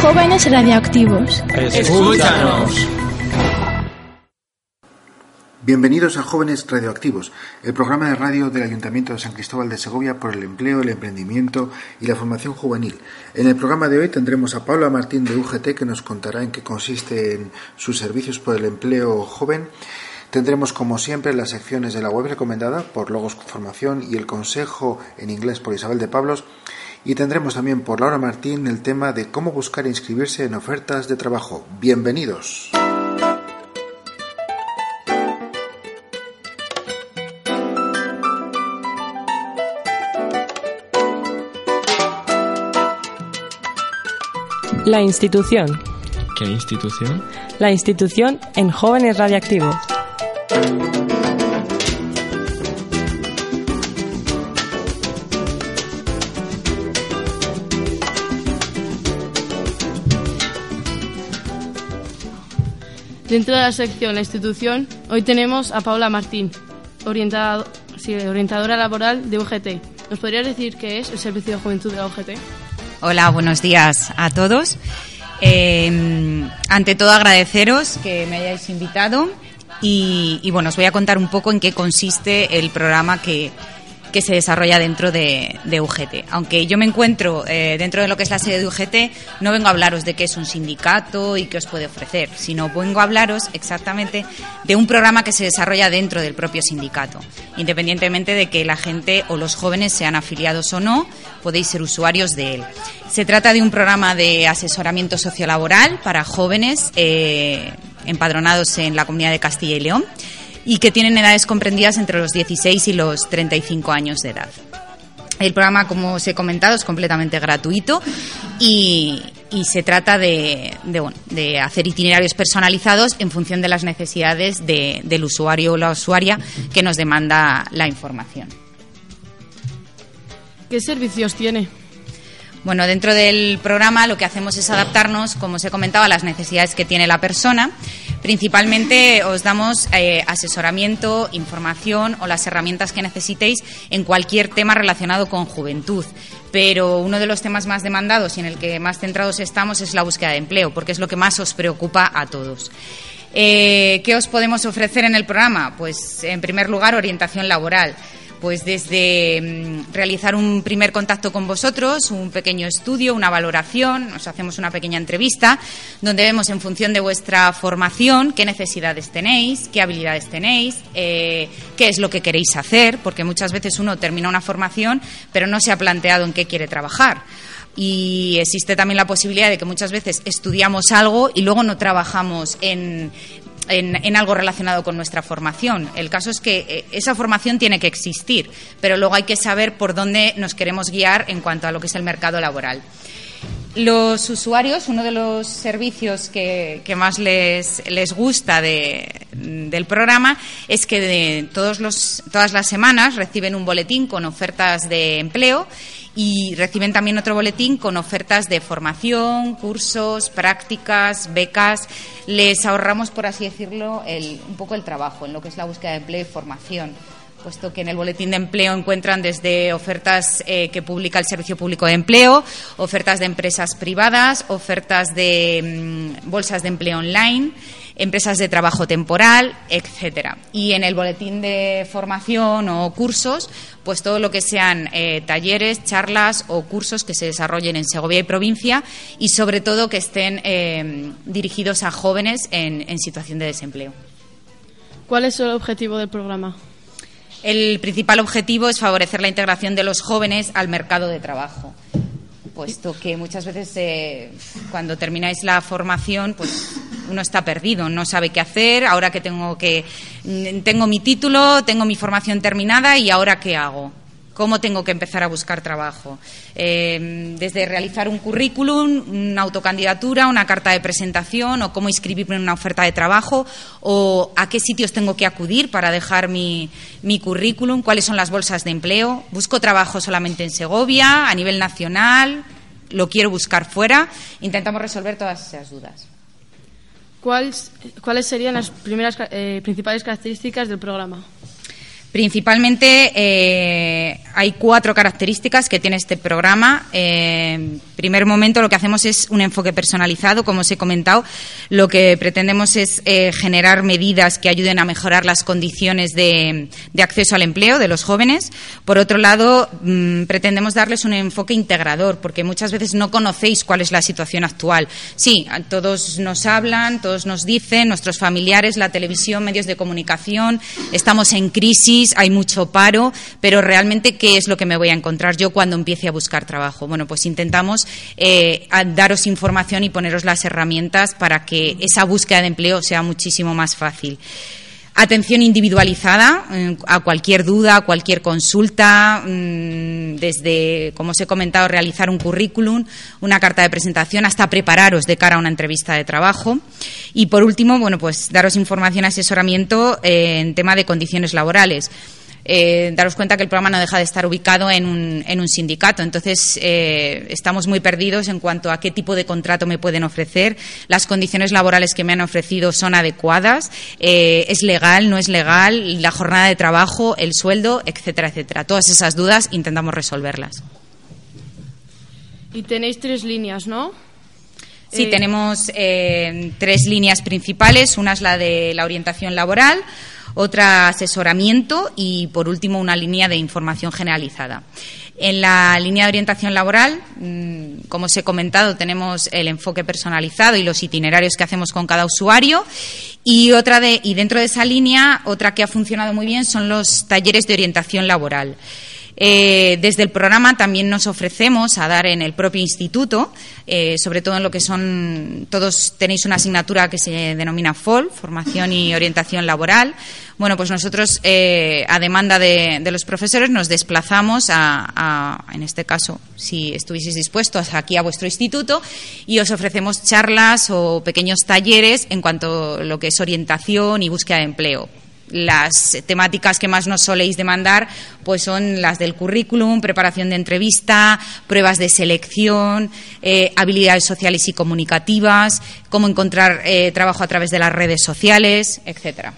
Jóvenes radioactivos. Escúchanos. Bienvenidos a Jóvenes Radioactivos, el programa de radio del Ayuntamiento de San Cristóbal de Segovia por el empleo, el emprendimiento y la formación juvenil. En el programa de hoy tendremos a Paula Martín de UGT que nos contará en qué consisten sus servicios por el empleo joven. Tendremos como siempre las secciones de la web recomendada por Logos Formación y el consejo en inglés por Isabel de Pablos y tendremos también por Laura Martín el tema de cómo buscar e inscribirse en ofertas de trabajo. Bienvenidos. La institución. ¿Qué institución? La institución en jóvenes radioactivos. Dentro de la sección La institución, hoy tenemos a Paula Martín, orientadora laboral de UGT. ¿Nos podrías decir qué es el Servicio de Juventud de la UGT? Hola, buenos días a todos. Eh, ante todo agradeceros que me hayáis invitado y, y, bueno, os voy a contar un poco en qué consiste el programa que, que se desarrolla dentro de, UGT. Aunque yo me encuentro eh, dentro de lo que es la sede de UGT, no vengo a hablaros de qué es un sindicato y qué os puede ofrecer, sino vengo a hablaros exactamente de un programa que se desarrolla dentro del propio sindicato. Independientemente de que la gente o los jóvenes sean afiliados o no, podéis ser usuarios de él. Se trata de un programa de asesoramiento sociolaboral para jóvenes eh, empadronados en la comunidad de Castilla y León y que tienen edades comprendidas entre los 16 y los 35 años de edad. El programa, como os he comentado, es completamente gratuito y, se trata de, bueno, hacer itinerarios personalizados en función de las necesidades de, del usuario o la usuaria que nos demanda la información. ¿Qué servicios tiene? Bueno, dentro del programa lo que hacemos es adaptarnos, como os he comentado, a las necesidades que tiene la persona. Principalmente os damos eh, asesoramiento, información o las herramientas que necesitéis en cualquier tema relacionado con juventud. Pero uno de los temas más demandados y en el que más centrados estamos es la búsqueda de empleo, porque es lo que más os preocupa a todos. Eh, ¿Qué os podemos ofrecer en el programa? Pues, en primer lugar, orientación laboral pues desde mm, realizar un primer contacto con vosotros, un pequeño estudio, una valoración, nos hacemos una pequeña entrevista, donde vemos en función de vuestra formación qué necesidades tenéis, qué habilidades tenéis, eh, qué es lo que queréis hacer, porque muchas veces uno termina una formación pero no se ha planteado en qué quiere trabajar. Y existe también la posibilidad de que muchas veces estudiamos algo y luego no trabajamos en, en, algo relacionado con nuestra formación. El caso es que eh, esa formación tiene que existir, pero luego hay que saber por dónde nos queremos guiar en cuanto a lo que es el mercado laboral. Los usuarios, uno de los servicios que, que más les, les gusta de, del programa es que de todos los, todas las semanas reciben un boletín con ofertas de empleo y reciben también otro boletín con ofertas de formación, cursos, prácticas, becas. Les ahorramos, por así decirlo, el, un poco el trabajo en lo que es la búsqueda de empleo y formación puesto que en el boletín de empleo encuentran desde ofertas eh, que publica el Servicio Público de Empleo, ofertas de empresas privadas, ofertas de mmm, bolsas de empleo online, empresas de trabajo temporal, etcétera. Y en el boletín de formación o cursos, pues todo lo que sean eh, talleres, charlas o cursos que se desarrollen en Segovia y provincia y sobre todo que estén eh, dirigidos a jóvenes en, en situación de desempleo. ¿Cuál es el objetivo del programa? El principal objetivo es favorecer la integración de los jóvenes al mercado de trabajo, puesto que muchas veces eh, cuando termináis la formación, pues uno está perdido, no sabe qué hacer, ahora que tengo que tengo mi título, tengo mi formación terminada y ahora qué hago. ¿Cómo tengo que empezar a buscar trabajo? Eh, desde realizar un currículum, una autocandidatura, una carta de presentación o cómo inscribirme en una oferta de trabajo o a qué sitios tengo que acudir para dejar mi, mi currículum, cuáles son las bolsas de empleo. ¿Busco trabajo solamente en Segovia, a nivel nacional? ¿Lo quiero buscar fuera? Intentamos resolver todas esas dudas. ¿Cuáles, serían las primeras, eh, principales características del programa? Principalmente eh, hay cuatro características que tiene este programa. Eh, primer momento lo que hacemos es un enfoque personalizado, como os he comentado. Lo que pretendemos es eh, generar medidas que ayuden a mejorar las condiciones de, acceso al empleo de los jóvenes. Por otro lado, mmm, pretendemos darles un enfoque integrador, porque muchas veces no conocéis cuál es la situación actual. Sí, todos nos hablan, todos nos dicen, nuestros familiares, la televisión, medios de comunicación, estamos en crisis hay mucho paro, pero realmente, ¿qué es lo que me voy a encontrar yo cuando empiece a buscar trabajo? Bueno, pues intentamos eh, daros información y poneros las herramientas para que esa búsqueda de empleo sea muchísimo más fácil. Atención individualizada eh, a cualquier duda, a cualquier consulta, mmm, desde, como os he comentado, realizar un currículum, una carta de presentación, hasta prepararos de cara a una entrevista de trabajo. Y por último, bueno, pues daros información y asesoramiento eh, en tema de condiciones laborales eh, daros cuenta que el programa no deja de estar ubicado en un, en un sindicato. Entonces, eh, estamos muy perdidos en cuanto a qué tipo de contrato me pueden ofrecer. Las condiciones laborales que me han ofrecido son adecuadas. Eh, ¿Es legal? ¿No es legal? La jornada de trabajo, el sueldo, etcétera, etcétera. Todas esas dudas intentamos resolverlas. Y tenéis tres líneas, ¿no? Sí, tenemos eh, tres líneas principales. Una es la de la orientación laboral, otra asesoramiento y, por último, una línea de información generalizada. En la línea de orientación laboral, mm, como os he comentado, tenemos el enfoque personalizado y los itinerarios que hacemos con cada usuario. Y, otra de, y dentro de esa línea, otra que ha funcionado muy bien son los talleres de orientación laboral. Eh, desde el programa también nos ofrecemos a dar en el propio instituto, eh, sobre todo en lo que son, todos tenéis una asignatura que se denomina FOL, Formación y Orientación Laboral. Bueno, pues nosotros, eh, a demanda de, los profesores, nos desplazamos a, en este caso, si estuvieseis dispuestos, aquí a vuestro instituto y os ofrecemos charlas o pequeños talleres en cuanto a lo que es orientación y búsqueda de empleo las temáticas que más nos soléis demandar pues son las del currículum, preparación de entrevista, pruebas de selección, eh, habilidades sociales y comunicativas, cómo encontrar eh, trabajo a través de las redes sociales, etcétera.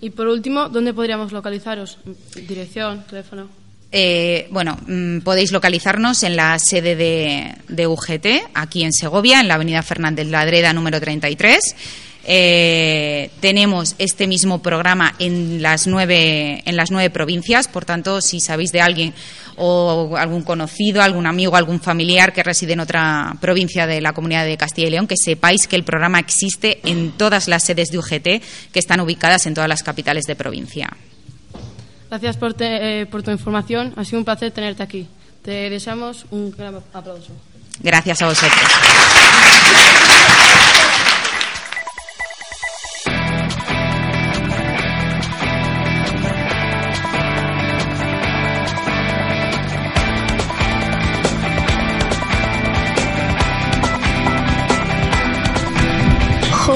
Y por último, ¿dónde podríamos localizaros? Dirección, teléfono. Eh, bueno, mmm, podéis localizarnos en la sede de, de, UGT, aquí en Segovia, en la avenida Fernández Ladreda, número 33. Eh, tenemos este mismo programa en las nueve en las nueve provincias, por tanto, si sabéis de alguien o algún conocido, algún amigo, algún familiar que reside en otra provincia de la comunidad de Castilla y León, que sepáis que el programa existe en todas las sedes de UGT que están ubicadas en todas las capitales de provincia. Gracias por, te, eh, por tu información. Ha sido un placer tenerte aquí. Te deseamos un gran aplauso. Gracias a vosotros.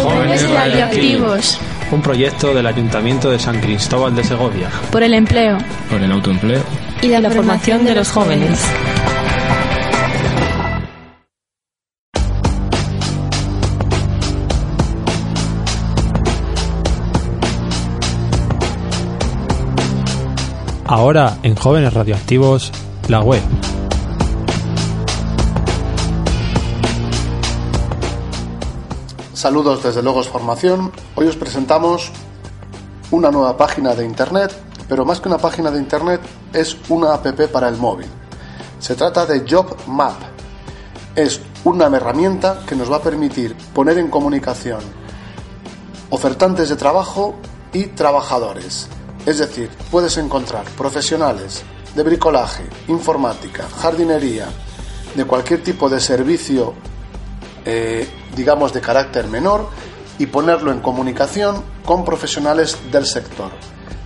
Jóvenes Radioactivos. Un proyecto del Ayuntamiento de San Cristóbal de Segovia. Por el empleo. Por el autoempleo. Y la, la formación de los jóvenes. Ahora en Jóvenes Radioactivos, la web. Saludos desde Logos Formación. Hoy os presentamos una nueva página de Internet, pero más que una página de Internet es una app para el móvil. Se trata de Job Map. Es una herramienta que nos va a permitir poner en comunicación ofertantes de trabajo y trabajadores. Es decir, puedes encontrar profesionales de bricolaje, informática, jardinería, de cualquier tipo de servicio eh, digamos, de carácter menor y ponerlo en comunicación con profesionales del sector.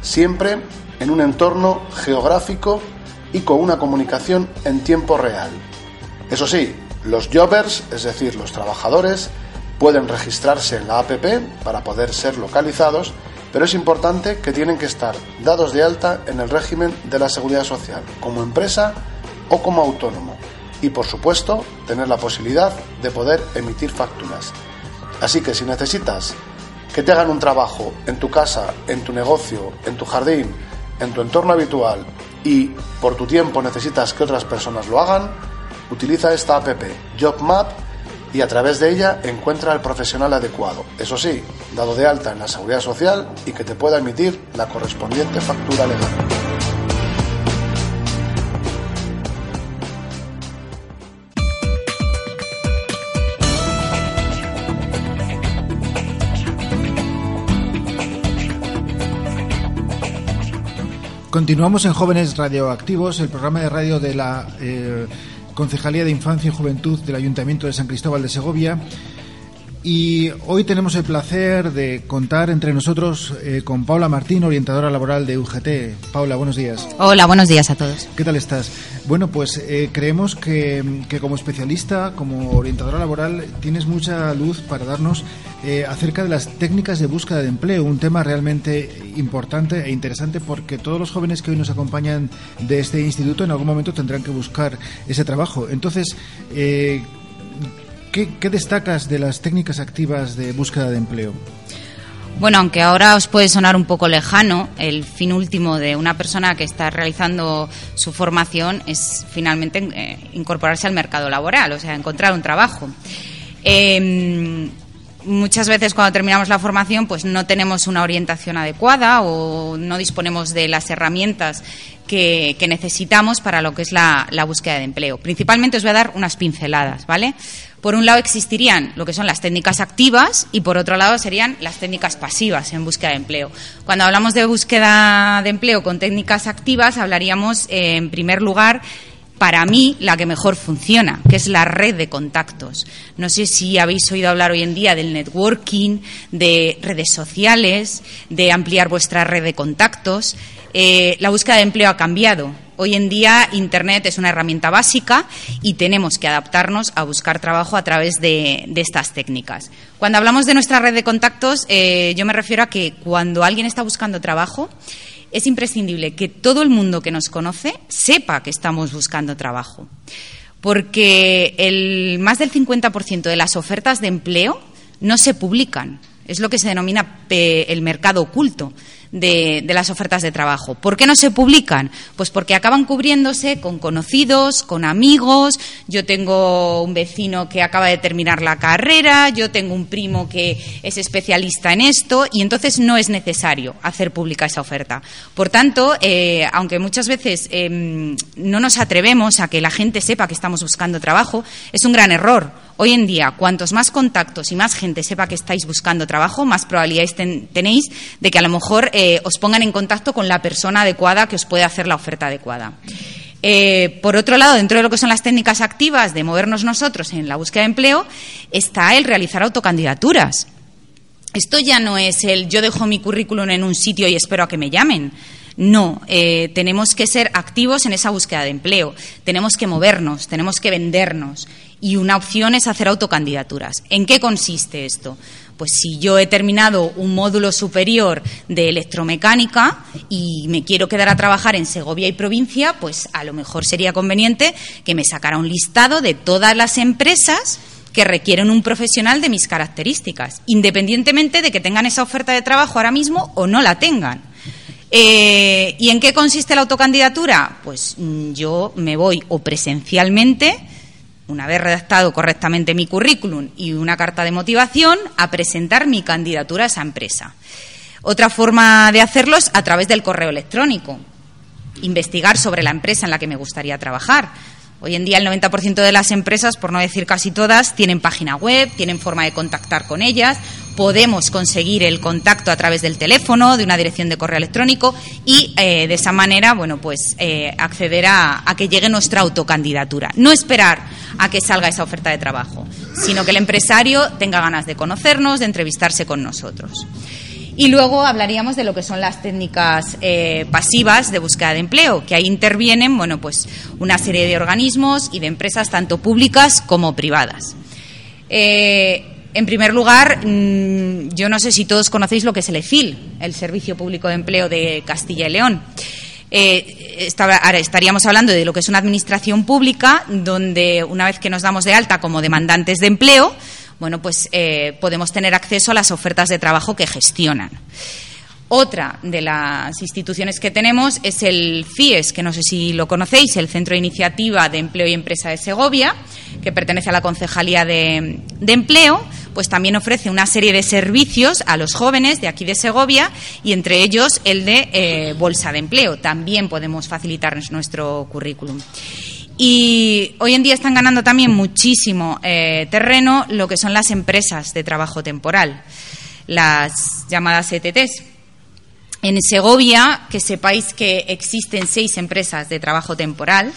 Siempre en un entorno geográfico y con una comunicación en tiempo real. Eso sí, los jobbers, es decir, los trabajadores, pueden registrarse en la APP para poder ser localizados, pero es importante que tienen que estar dados de alta en el régimen de la seguridad social, como empresa o como autónomo, y por supuesto tener la posibilidad de poder emitir facturas. Así que si necesitas que te hagan un trabajo en tu casa, en tu negocio, en tu jardín, en tu entorno habitual y por tu tiempo necesitas que otras personas lo hagan, utiliza esta app JobMap y a través de ella encuentra al profesional adecuado. Eso sí, dado de alta en la seguridad social y que te pueda emitir la correspondiente factura legal. Continuamos en Jóvenes Radioactivos, el programa de radio de la eh, Concejalía de Infancia y Juventud del Ayuntamiento de San Cristóbal de Segovia. Y hoy tenemos el placer de contar entre nosotros eh, con Paula Martín, orientadora laboral de UGT. Paula, buenos días. Hola, buenos días a todos. ¿Qué tal estás? Bueno, pues eh, creemos que, que, como especialista, como orientadora laboral, tienes mucha luz para darnos eh, acerca de las técnicas de búsqueda de empleo, un tema realmente importante e interesante porque todos los jóvenes que hoy nos acompañan de este instituto en algún momento tendrán que buscar ese trabajo. Entonces, eh, ¿qué, ¿qué destacas de las técnicas activas de búsqueda de empleo? Bueno, aunque ahora os puede sonar un poco lejano, el fin último de una persona que está realizando su formación es finalmente eh, incorporarse al mercado laboral, o sea, encontrar un trabajo. Eh, muchas veces cuando terminamos la formación pues no tenemos una orientación adecuada o no disponemos de las herramientas que, necesitamos para lo que es la, búsqueda de empleo. Principalmente os voy a dar unas pinceladas, ¿vale? Por un lado existirían lo que son las técnicas activas y por otro lado serían las técnicas pasivas en búsqueda de empleo. Cuando hablamos de búsqueda de empleo con técnicas activas hablaríamos eh, en primer lugar para mí la que mejor funciona, que es la red de contactos. No sé si habéis oído hablar hoy en día del networking, de redes sociales, de ampliar vuestra red de contactos. Eh, la búsqueda de empleo ha cambiado. Hoy en día Internet es una herramienta básica y tenemos que adaptarnos a buscar trabajo a través de, estas técnicas. Cuando hablamos de nuestra red de contactos, eh, yo me refiero a que cuando alguien está buscando trabajo, es imprescindible que todo el mundo que nos conoce sepa que estamos buscando trabajo. Porque el, más del 50% de las ofertas de empleo no se publican. Es lo que se denomina el mercado oculto de, las ofertas de trabajo. ¿Por qué no se publican? Pues porque acaban cubriéndose con conocidos, con amigos. Yo tengo un vecino que acaba de terminar la carrera, yo tengo un primo que es especialista en esto y entonces no es necesario hacer pública esa oferta. Por tanto, eh, aunque muchas veces em, no nos atrevemos a que la gente sepa que estamos buscando trabajo, es un gran error Hoy en día, cuantos más contactos y más gente sepa que estáis buscando trabajo, más probabilidades tenéis de que a lo mejor eh, os pongan en contacto con la persona adecuada que os puede hacer la oferta adecuada. Eh, por otro lado, dentro de lo que son las técnicas activas de movernos nosotros en la búsqueda de empleo, está el realizar autocandidaturas. Esto ya no es el yo dejo mi currículum en un sitio y espero a que me llamen. No, eh, tenemos que ser activos en esa búsqueda de empleo, tenemos que movernos, tenemos que vendernos y una opción es hacer autocandidaturas. ¿En qué consiste esto? Pues si yo he terminado un módulo superior de electromecánica y me quiero quedar a trabajar en Segovia y provincia, pues a lo mejor sería conveniente que me sacara un listado de todas las empresas que requieren un profesional de mis características, independientemente de que tengan esa oferta de trabajo ahora mismo o no la tengan. Eh, ¿Y en qué consiste la autocandidatura? Pues mm, yo me voy o presencialmente, una vez redactado correctamente mi currículum y una carta de motivación, a presentar mi candidatura a esa empresa. Otra forma de hacerlo es a través del correo electrónico. Investigar sobre la empresa en la que me gustaría trabajar. Hoy en día el 90% de las empresas, por no decir casi todas, tienen página web, tienen forma de contactar con ellas, podemos conseguir el contacto a través del teléfono, de una dirección de correo electrónico y eh, de esa manera, bueno, pues eh, acceder a, a que llegue nuestra autocandidatura. No esperar a que salga esa oferta de trabajo, sino que el empresario tenga ganas de conocernos, de entrevistarse con nosotros. Y luego hablaríamos de lo que son las técnicas eh, pasivas de búsqueda de empleo, que ahí intervienen, bueno, pues una serie de organismos y de empresas tanto públicas como privadas. Eh, en primer lugar, mm, yo no sé si todos conocéis lo que es el EFIL, el Servicio Público de Empleo de Castilla y León. Eh, ahora estaríamos hablando de lo que es una administración pública, donde una vez que nos damos de alta como demandantes de empleo, bueno, pues eh, podemos tener acceso a las ofertas de trabajo que gestionan. Otra de las instituciones que tenemos es el CIES, que no sé si lo conocéis, el Centro de Iniciativa de Empleo y Empresa de Segovia, que pertenece a la Concejalía de, Empleo, pues también ofrece una serie de servicios a los jóvenes de aquí de Segovia y entre ellos el de eh, bolsa de empleo. También podemos facilitarnos nuestro currículum. Y hoy en día están ganando también muchísimo eh, terreno lo que son las empresas de trabajo temporal, las llamadas ETTs. En Segovia, que sepáis que existen seis empresas de trabajo temporal.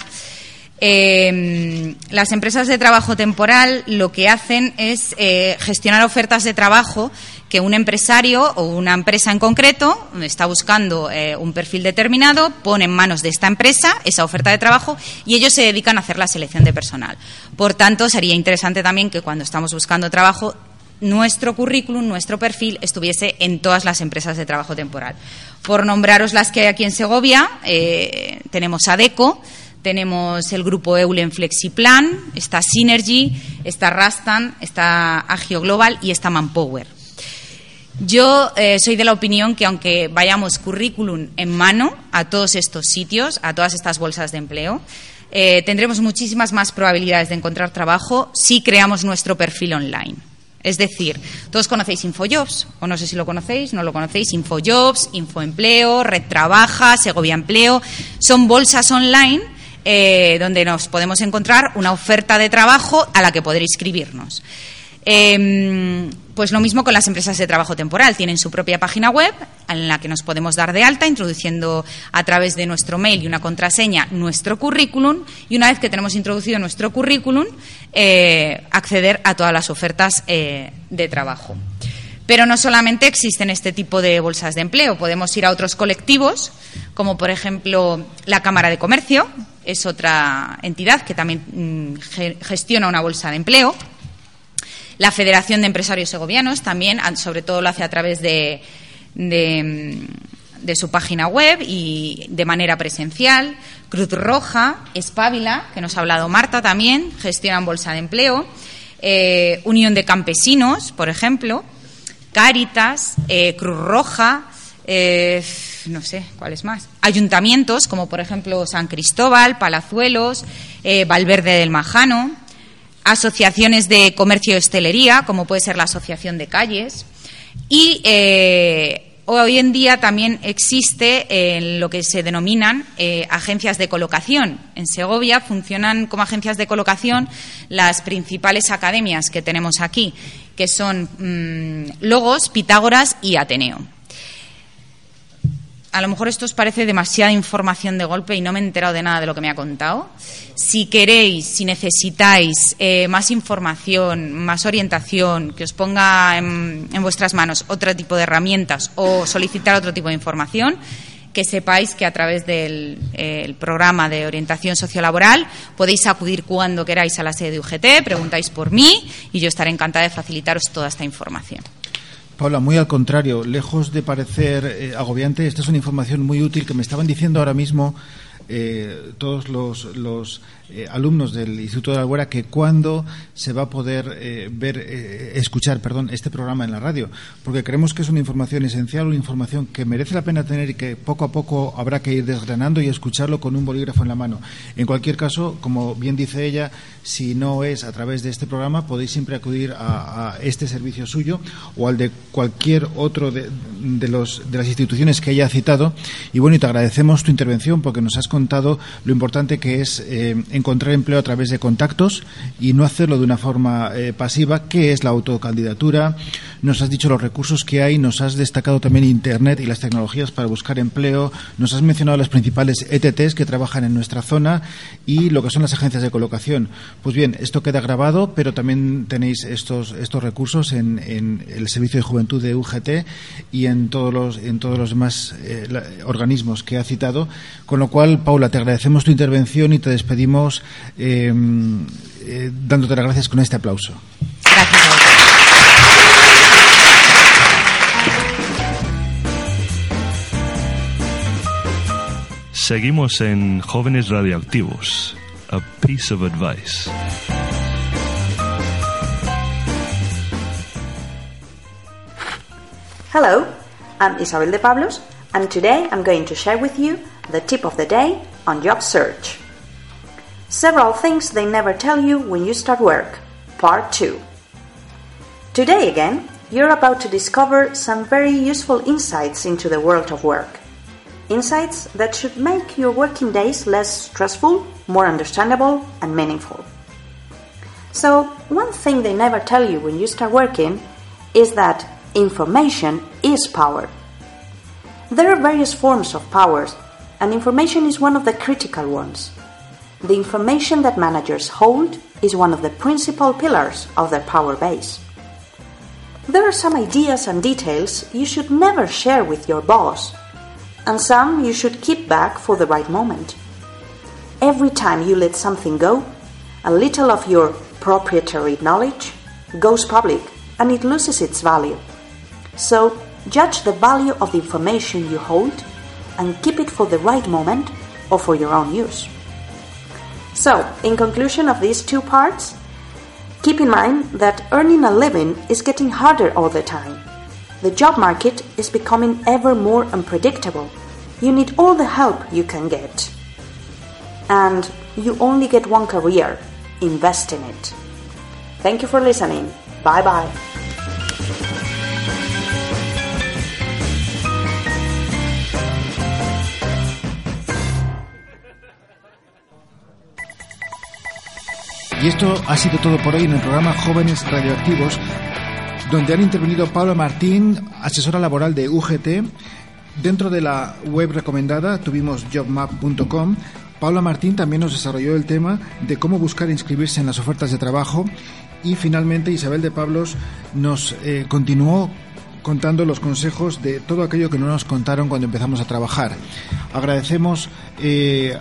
Eh, las empresas de trabajo temporal lo que hacen es eh, gestionar ofertas de trabajo que un empresario o una empresa en concreto está buscando eh, un perfil determinado, pone en manos de esta empresa esa oferta de trabajo y ellos se dedican a hacer la selección de personal. Por tanto, sería interesante también que cuando estamos buscando trabajo nuestro currículum, nuestro perfil estuviese en todas las empresas de trabajo temporal. Por nombraros las que hay aquí en Segovia, eh, tenemos ADECO, tenemos el grupo Eulen Flexiplan, está Synergy, está Rastan, está Agio Global y está Manpower. Yo eh, soy de la opinión que aunque vayamos currículum en mano a todos estos sitios, a todas estas bolsas de empleo, eh, tendremos muchísimas más probabilidades de encontrar trabajo si creamos nuestro perfil online. Es decir, todos conocéis InfoJobs, o no sé si lo conocéis, no lo conocéis, InfoJobs, InfoEmpleo, Red Trabaja, Segovia Empleo, son bolsas online eh, donde nos podemos encontrar una oferta de trabajo a la que poder inscribirnos. Em, pues lo mismo con las empresas de trabajo temporal. Tienen su propia página web en la que nos podemos dar de alta, introduciendo a través de nuestro mail y una contraseña nuestro currículum. Y una vez que tenemos introducido nuestro currículum, eh, acceder a todas las ofertas eh, de trabajo. Pero no solamente existen este tipo de bolsas de empleo, podemos ir a otros colectivos, como por ejemplo la Cámara de Comercio, es otra entidad que también mm, gestiona una bolsa de empleo. La Federación de Empresarios Segovianos también, sobre todo lo hace a través de, de, su página web y de manera presencial. Cruz Roja, Espávila, que nos ha hablado Marta también, gestionan bolsa de empleo. Eh, Unión de Campesinos, por ejemplo. Cáritas, eh, Cruz Roja, eh, no sé cuáles más. Ayuntamientos, como por ejemplo San Cristóbal, Palazuelos, Valverde del Majano asociaciones de comercio y hostelería, como puede ser la Asociación de Calles, y eh, hoy en día también existe lo que se denominan eh, agencias de colocación. En Segovia funcionan como agencias de colocación las principales academias que tenemos aquí, que son mm, Logos, Pitágoras y Ateneo a lo mejor esto os parece demasiada información de golpe y no me he enterado de nada de lo que me ha contado. Si queréis, si necesitáis eh, más información, más orientación, que os ponga en, vuestras manos otro tipo de herramientas o solicitar otro tipo de información, que sepáis que a través del programa de orientación sociolaboral podéis acudir cuando queráis a la sede de UGT, preguntáis por mí y yo estaré encantada de facilitaros toda esta información. Paula, muy al contrario, lejos de parecer eh, agobiante, esta es una información muy útil que me estaban diciendo ahora mismo eh, todos los, eh, alumnos del Instituto de la Albuera que cuándo se va a poder eh, ver, eh, escuchar, perdón, este programa en la radio, porque creemos que es una información esencial, una información que merece la pena tener y que poco a poco habrá que ir desgranando y escucharlo con un bolígrafo en la mano. En cualquier caso, como bien dice ella, si no es a través de este programa, podéis siempre acudir a, este servicio suyo o al de cualquier otro de, de, los, de las instituciones que haya citado. Y bueno, y te agradecemos tu intervención porque nos has contado lo importante que es encontrar empleo a través de contactos y no hacerlo de una forma eh, pasiva, que es la autocandidatura, nos has dicho los recursos que hay, nos has destacado también Internet y las tecnologías para buscar empleo, nos has mencionado las principales ETTs que trabajan en nuestra zona y lo que son las agencias de colocación. Pues bien, esto queda grabado, pero también tenéis estos, estos recursos en, el Servicio de Juventud de UGT y en todos los, en todos los demás eh, organismos que ha citado. Con lo cual, Paula, te agradecemos tu intervención y te despedimos eh, eh, dándote las gracias con este aplauso. Seguimos en Jóvenes Radioactivos. A piece of advice. Hello, I'm Isabel de Pablos, and today I'm going to share with you the tip of the day on job search. Several things they never tell you when you start work. Part 2. Today again, you're about to discover some very useful insights into the world of work. Insights that should make your working days less stressful, more understandable, and meaningful. So, one thing they never tell you when you start working is that information is power. There are various forms of powers, and information is one of the critical ones. The information that managers hold is one of the principal pillars of their power base. There are some ideas and details you should never share with your boss, and some you should keep back for the right moment. Every time you let something go, a little of your proprietary knowledge goes public and it loses its value. So, judge the value of the information you hold and keep it for the right moment or for your own use. So, in conclusion of these two parts, Keep in mind that earning a living is getting harder all the time. The job market is becoming ever more unpredictable. You need all the help you can get. And you only get one career. Invest in it. Thank you for listening. Bye bye. Y esto ha sido todo por hoy en el programa Jóvenes Radioactivos, donde han intervenido Paula Martín, asesora laboral de UGT. Dentro de la web recomendada tuvimos jobmap.com. Paula Martín también nos desarrolló el tema de cómo buscar e inscribirse en las ofertas de trabajo. Y finalmente Isabel de Pablos nos eh, continuó contando los consejos de todo aquello que no nos contaron cuando empezamos a trabajar. Agradecemos eh,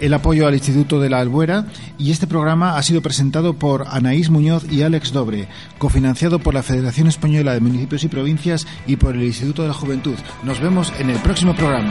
el apoyo al Instituto de la Albuera y este programa ha sido presentado por Anaís Muñoz y Alex Dobre, cofinanciado por la Federación Española de Municipios y Provincias y por el Instituto de la Juventud. Nos vemos en el próximo programa.